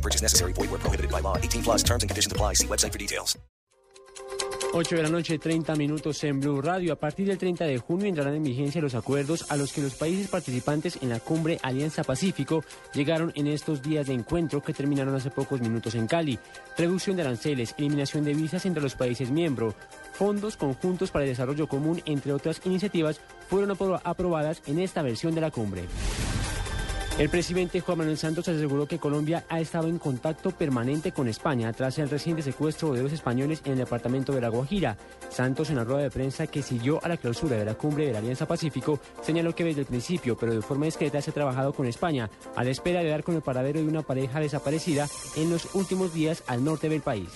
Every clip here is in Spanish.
No purchase necessary. Void where prohibited by law. 18 plus terms and conditions apply. See website for details. 8 de la noche, 30 minutos en Blue Radio. A partir del 30 de junio entrarán en vigencia los acuerdos a los que los países participantes en la cumbre Alianza Pacífico llegaron en estos días de encuentro que terminaron hace pocos minutos en Cali. Reducción de aranceles, eliminación de visas entre los países miembros, fondos conjuntos para el desarrollo común, entre otras iniciativas, fueron apro- aprobadas en esta versión de la cumbre. El presidente Juan Manuel Santos aseguró que Colombia ha estado en contacto permanente con España tras el reciente secuestro de dos españoles en el departamento de La Guajira. Santos, en la rueda de prensa que siguió a la clausura de la cumbre de la Alianza Pacífico, señaló que desde el principio, pero de forma discreta, se ha trabajado con España a la espera de dar con el paradero de una pareja desaparecida en los últimos días al norte del país.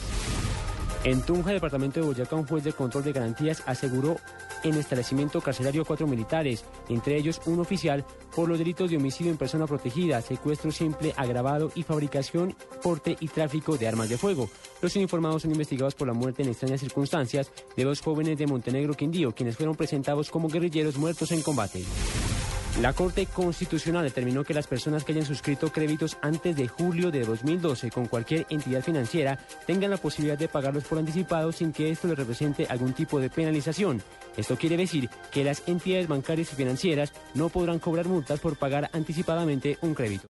En Tunja, departamento de Boyacá, un juez de control de garantías aseguró en establecimiento carcelario cuatro militares, entre ellos un oficial, por los delitos de homicidio en persona protegida, secuestro simple, agravado y fabricación, porte y tráfico de armas de fuego. Los informados son investigados por la muerte en extrañas circunstancias de dos jóvenes de Montenegro Quindío, quienes fueron presentados como guerrilleros muertos en combate. La Corte Constitucional determinó que las personas que hayan suscrito créditos antes de julio de 2012 con cualquier entidad financiera tengan la posibilidad de pagarlos por anticipado sin que esto les represente algún tipo de penalización. Esto quiere decir que las entidades bancarias y financieras no podrán cobrar multas por pagar anticipadamente un crédito.